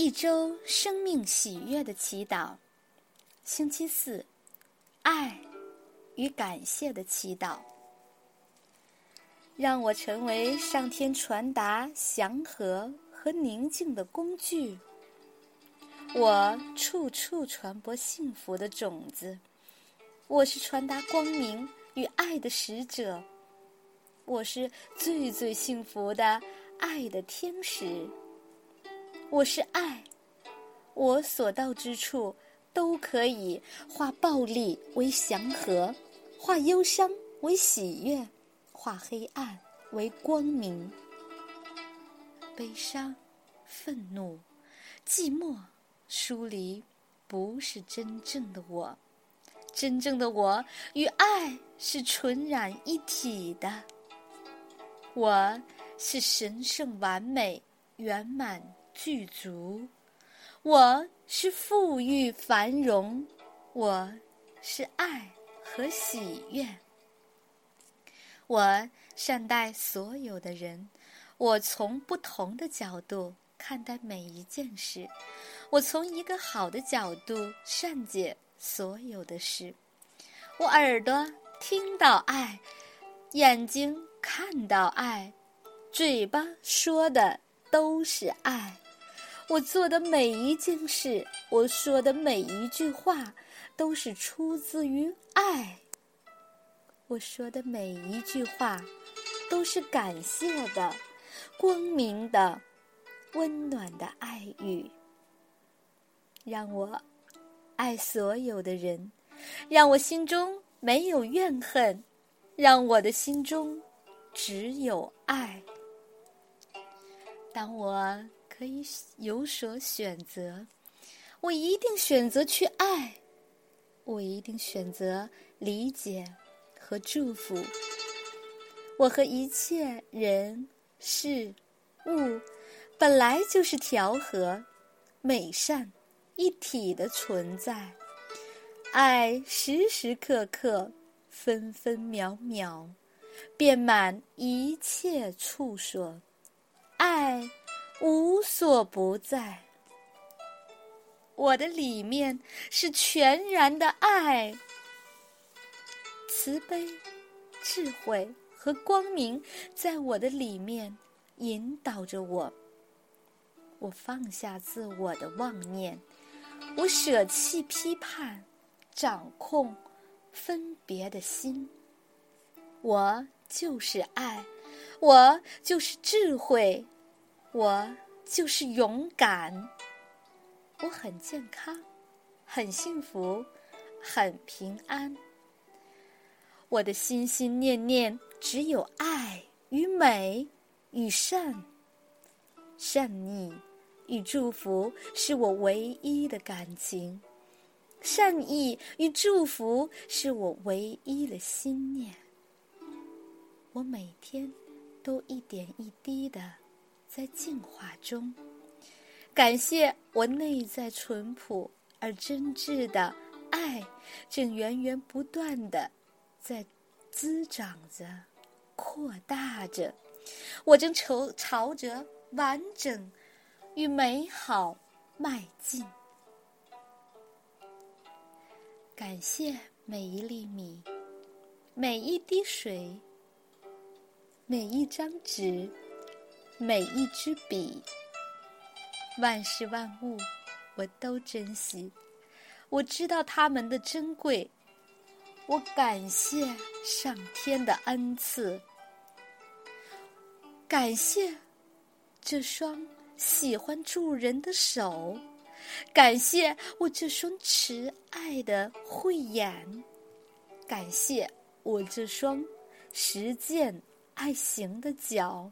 一周生命喜悦的祈祷，星期四，爱与感谢的祈祷。让我成为上天传达祥和和宁静的工具。我处处传播幸福的种子。我是传达光明与爱的使者。我是最最幸福的爱的天使。我是爱，我所到之处都可以化暴力为祥和，化忧伤为喜悦，化黑暗为光明。悲伤、愤怒、寂寞、疏离，不是真正的我。真正的我与爱是纯然一体的。我是神圣、完美、圆满。具足，我是富裕繁荣，我是爱和喜悦。我善待所有的人，我从不同的角度看待每一件事，我从一个好的角度善解所有的事。我耳朵听到爱，眼睛看到爱，嘴巴说的都是爱。我做的每一件事，我说的每一句话，都是出自于爱。我说的每一句话，都是感谢的、光明的、温暖的爱语。让我爱所有的人，让我心中没有怨恨，让我的心中只有爱。当我。可以有所选择，我一定选择去爱，我一定选择理解和祝福。我和一切人事物本来就是调和、美善一体的存在，爱时时刻刻、分分秒秒遍满一切处所，爱。无所不在，我的里面是全然的爱、慈悲、智慧和光明，在我的里面引导着我。我放下自我的妄念，我舍弃批判、掌控、分别的心。我就是爱，我就是智慧。我就是勇敢，我很健康，很幸福，很平安。我的心心念念只有爱与美与善，善意与祝福是我唯一的感情，善意与祝福是我唯一的心念。我每天都一点一滴的。在进化中，感谢我内在淳朴而真挚的爱，正源源不断的在滋长着、扩大着。我正朝朝着完整与美好迈进。感谢每一粒米，每一滴水，每一张纸。每一支笔，万事万物，我都珍惜。我知道它们的珍贵，我感谢上天的恩赐，感谢这双喜欢助人的手，感谢我这双慈爱的慧眼，感谢我这双实践爱行的脚。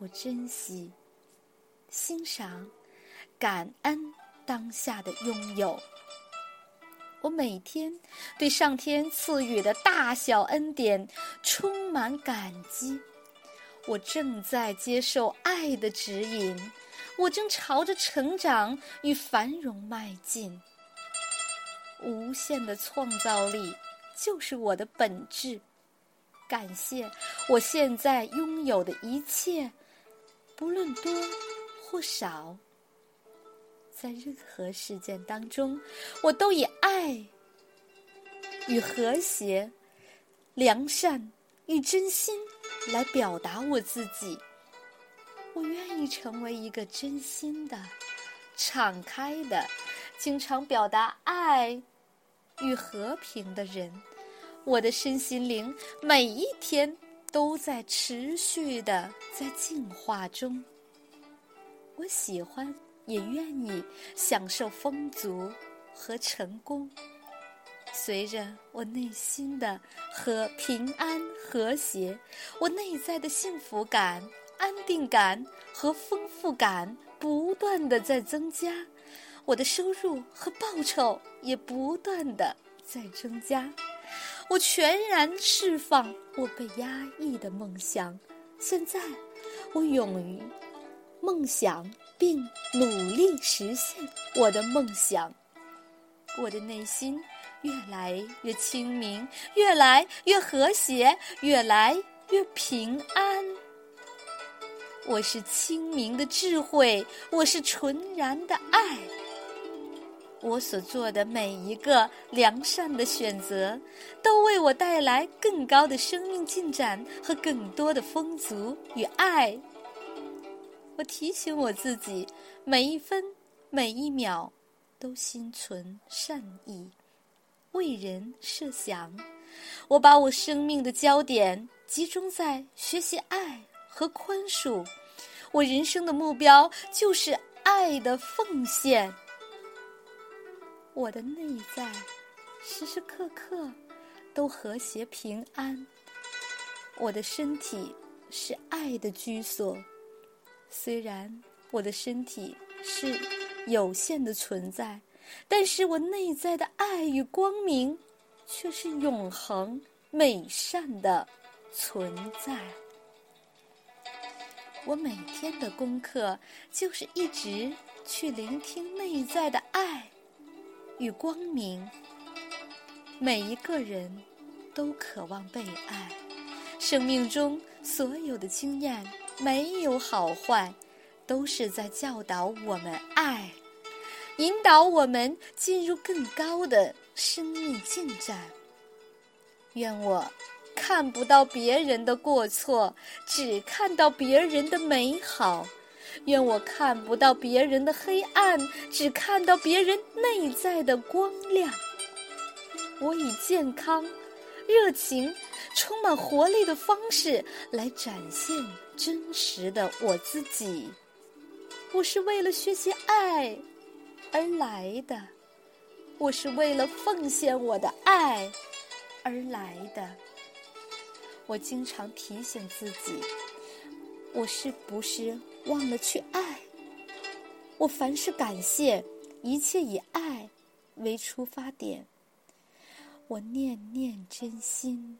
我珍惜、欣赏、感恩当下的拥有。我每天对上天赐予的大小恩典充满感激。我正在接受爱的指引，我正朝着成长与繁荣迈进。无限的创造力就是我的本质。感谢我现在拥有的一切。不论多或少，在任何事件当中，我都以爱与和谐、良善与真心来表达我自己。我愿意成为一个真心的、敞开的、经常表达爱与和平的人。我的身心灵每一天都在持续的在进化中。我喜欢，也愿意享受丰足和成功。随着我内心的和平安和谐，我内在的幸福感、安定感和丰富感不断的在增加，我的收入和报酬也不断的在增加。我全然释放我被压抑的梦想，现在我勇于梦想并努力实现我的梦想。我的内心越来越清明，越来越和谐，越来越平安。我是清明的智慧，我是纯然的爱。我所做的每一个良善的选择，都为我带来更高的生命进展和更多的丰足与爱。我提醒我自己，每一分每一秒都心存善意，为人设想。我把我生命的焦点集中在学习爱和宽恕。我人生的目标就是爱的奉献。我的内在时时刻刻都和谐平安，我的身体是爱的居所。虽然我的身体是有限的存在，但是我内在的爱与光明却是永恒美善的存在。我每天的功课就是一直去聆听内在的爱。与光明，每一个人都渴望被爱。生命中所有的经验没有好坏，都是在教导我们爱，引导我们进入更高的生命进展。愿我看不到别人的过错，只看到别人的美好。愿我看不到别人的黑暗，只看到别人内在的光亮。我以健康、热情、充满活力的方式来展现真实的我自己。我是为了学习爱而来的，我是为了奉献我的爱而来的。我经常提醒自己。我是不是忘了去爱？我凡事感谢，一切以爱为出发点。我念念真心，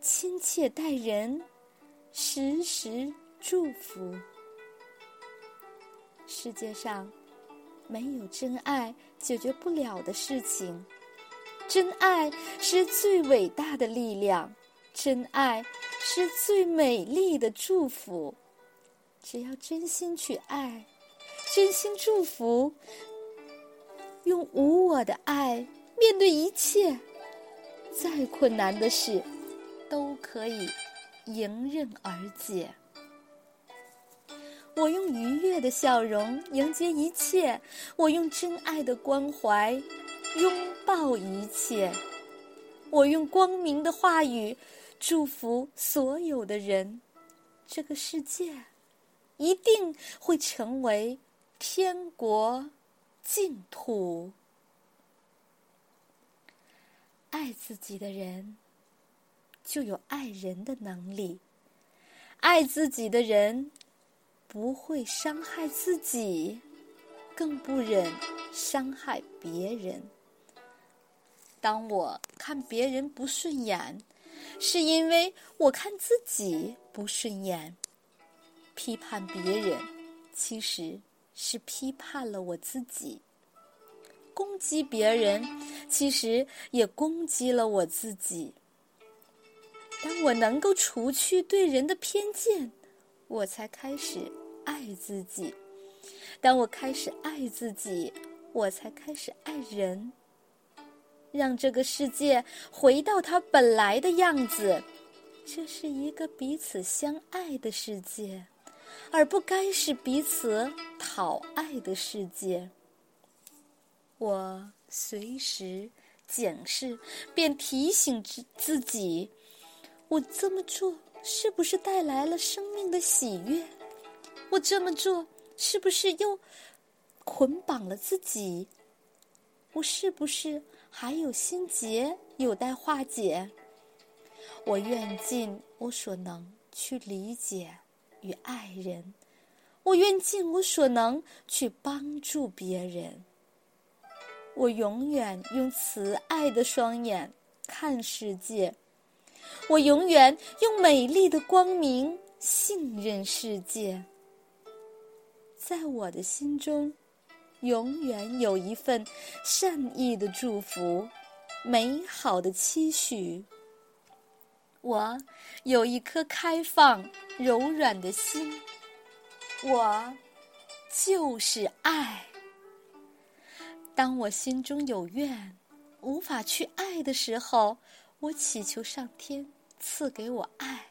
亲切待人，时时祝福。世界上没有真爱解决不了的事情，真爱是最伟大的力量，真爱是最美丽的祝福。只要真心去爱，真心祝福，用无我的爱面对一切，再困难的事都可以迎刃而解。我用愉悦的笑容迎接一切，我用真爱的关怀拥抱一切，我用光明的话语祝福所有的人，这个世界。一定会成为天国净土。爱自己的人，就有爱人的能力；爱自己的人，不会伤害自己，更不忍伤害别人。当我看别人不顺眼，是因为我看自己不顺眼。批判别人，其实是批判了我自己；攻击别人，其实也攻击了我自己。当我能够除去对人的偏见，我才开始爱自己。当我开始爱自己，我才开始爱人。让这个世界回到它本来的样子，这是一个彼此相爱的世界，而不该是彼此讨爱的世界。我随时检视，便提醒自自己：我这么做是不是带来了生命的喜悦？我这么做是不是又捆绑了自己？我是不是？还有心结有待化解。我愿尽我所能去理解与爱人，我愿尽我所能去帮助别人。我永远用慈爱的双眼看世界，我永远用美丽的光明信任世界。在我的心中。永远有一份善意的祝福，美好的期许。我有一颗开放、柔软的心，我就是爱。当我心中有怨，无法去爱的时候，我祈求上天赐给我爱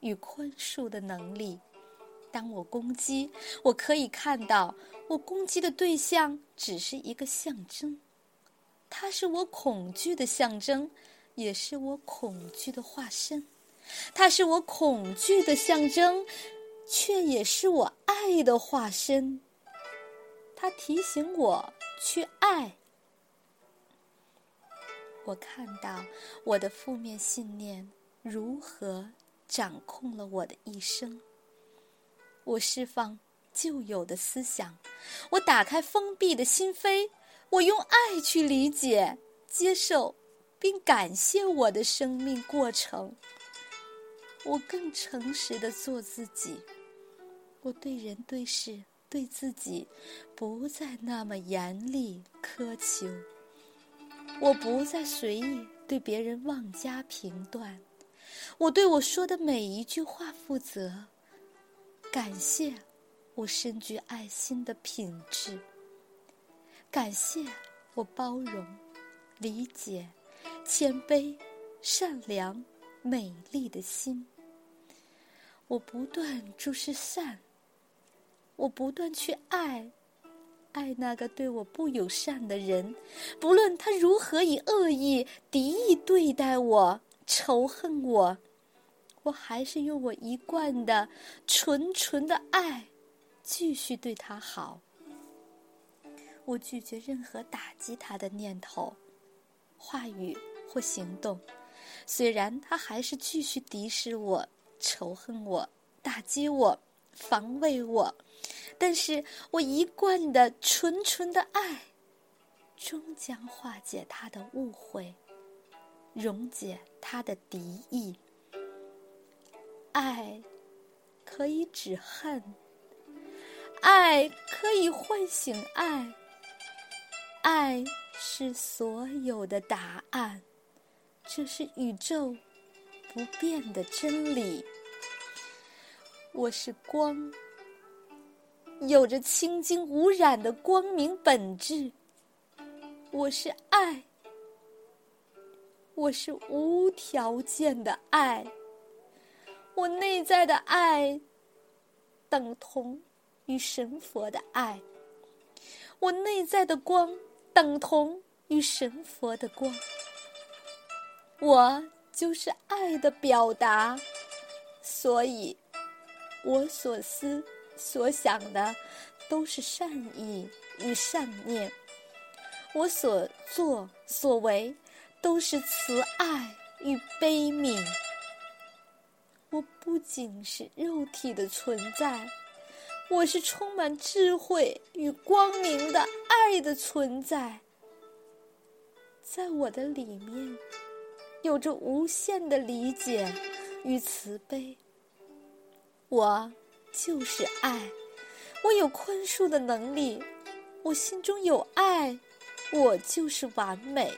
与宽恕的能力。当我攻击，我可以看到，我攻击的对象只是一个象征，它是我恐惧的象征，也是我恐惧的化身。它是我恐惧的象征，却也是我爱的化身。它提醒我去爱。我看到我的负面信念如何掌控了我的一生。我释放旧有的思想，我打开封闭的心扉，我用爱去理解、接受，并感谢我的生命过程。我更诚实的做自己，我对人、对事、对自己，不再那么严厉苛求。我不再随意对别人妄加评断，我对我说的每一句话负责。感谢我深具爱心的品质，感谢我包容、理解、谦卑、善良、美丽的心。我不断注视善，我不断去爱，爱那个对我不友善的人，不论他如何以恶意、敌意对待我、仇恨我。我还是用我一贯的纯纯的爱，继续对他好。我拒绝任何打击他的念头、话语或行动，虽然他还是继续敌视我、仇恨我、打击我、防卫我，但是我一贯的纯纯的爱，终将化解他的误会，溶解他的敌意。爱可以止恨，爱可以唤醒爱，爱是所有的答案，这是宇宙不变的真理。我是光，有着清净无染的光明本质。我是爱，我是无条件的爱。我内在的爱，等同于神佛的爱；我内在的光，等同于神佛的光。我就是爱的表达，所以，我所思所想的都是善意与善念；我所作所为都是慈爱与悲悯。我不仅是肉体的存在，我是充满智慧与光明的爱的存在。在我的里面，有着无限的理解与慈悲。我就是爱，我有宽恕的能力，我心中有爱，我就是完美。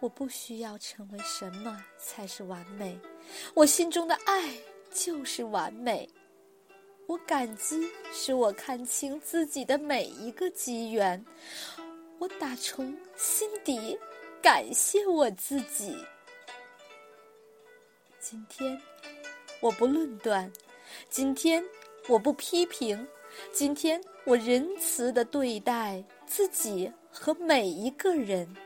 我不需要成为什么才是完美。我心中的爱就是完美，我感激使我看清自己的每一个机缘，我打从心底感谢我自己。今天我不论断，今天我不批评，今天我仁慈的对待自己和每一个人。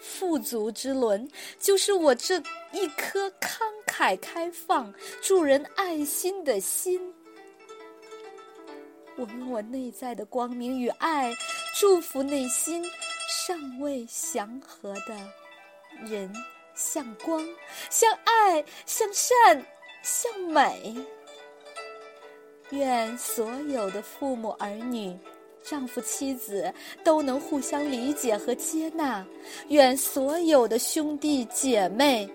富足之轮，就是我这一颗康海开放、助人爱心的心。我用我内在的光明与爱，祝福内心尚未祥和的人，向光，向爱，向善，向美。愿所有的父母儿女。丈夫妻子都能互相理解和接纳，愿所有的兄弟姐妹、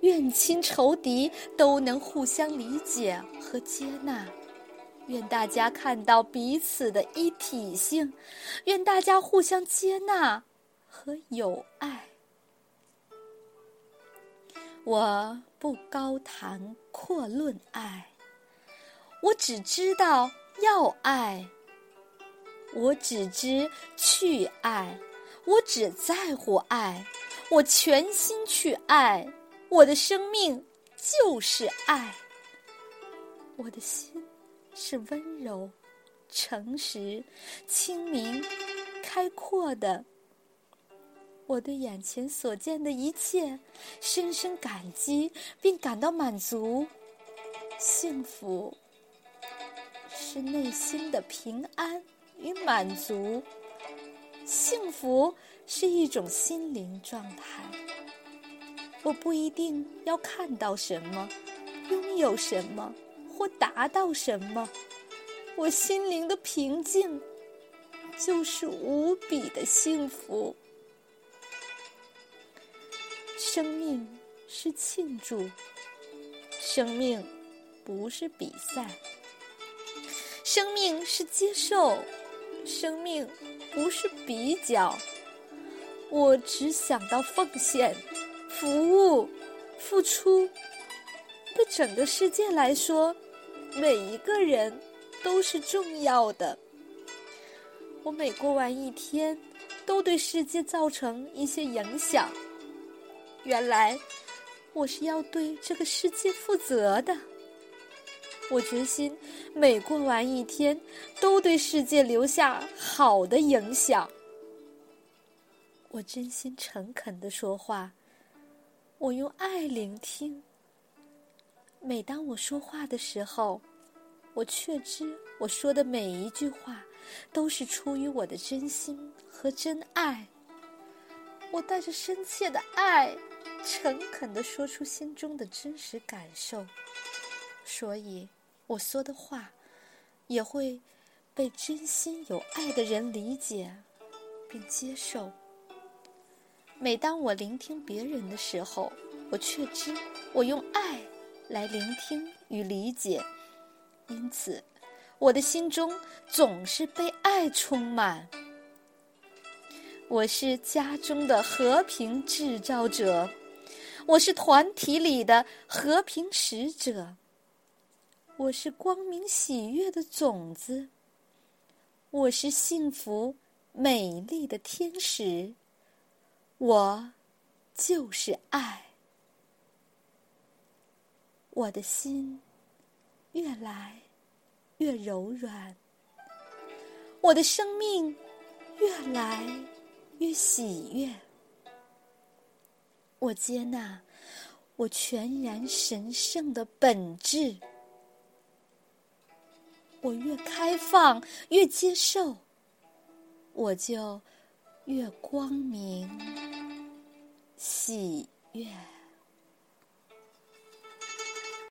怨亲仇敌都能互相理解和接纳，愿大家看到彼此的一体性，愿大家互相接纳和友爱。我不高谈阔论爱，我只知道要爱。我只知去爱，我只在乎爱，我全心去爱，我的生命就是爱。我的心是温柔、诚实、清明、开阔的。我对眼前所见的一切深深感激，并感到满足。幸福是内心的平安。与满足，幸福是一种心灵状态。我不一定要看到什么，拥有什么，或达到什么。我心灵的平静，就是无比的幸福。生命是庆祝，生命不是比赛，生命是接受。生命不是比较，我只想到奉献、服务、付出。对整个世界来说，每一个人都是重要的。我每过完一天，都对世界造成一些影响。原来，我是要对这个世界负责的。我决心每过完一天，都对世界留下好的影响。我真心诚恳的说话，我用爱聆听。每当我说话的时候，我确知我说的每一句话都是出于我的真心和真爱。我带着深切的爱，诚恳的说出心中的真实感受，所以。我说的话，也会被真心有爱的人理解并接受。每当我聆听别人的时候，我却知我用爱来聆听与理解，因此我的心中总是被爱充满。我是家中的和平制造者，我是团体里的和平使者。我是光明喜悦的种子，我是幸福美丽的天使，我就是爱。我的心越来越柔软，我的生命越来越喜悦。我接纳我全然神圣的本质。我越开放，越接受，我就越光明、喜悦。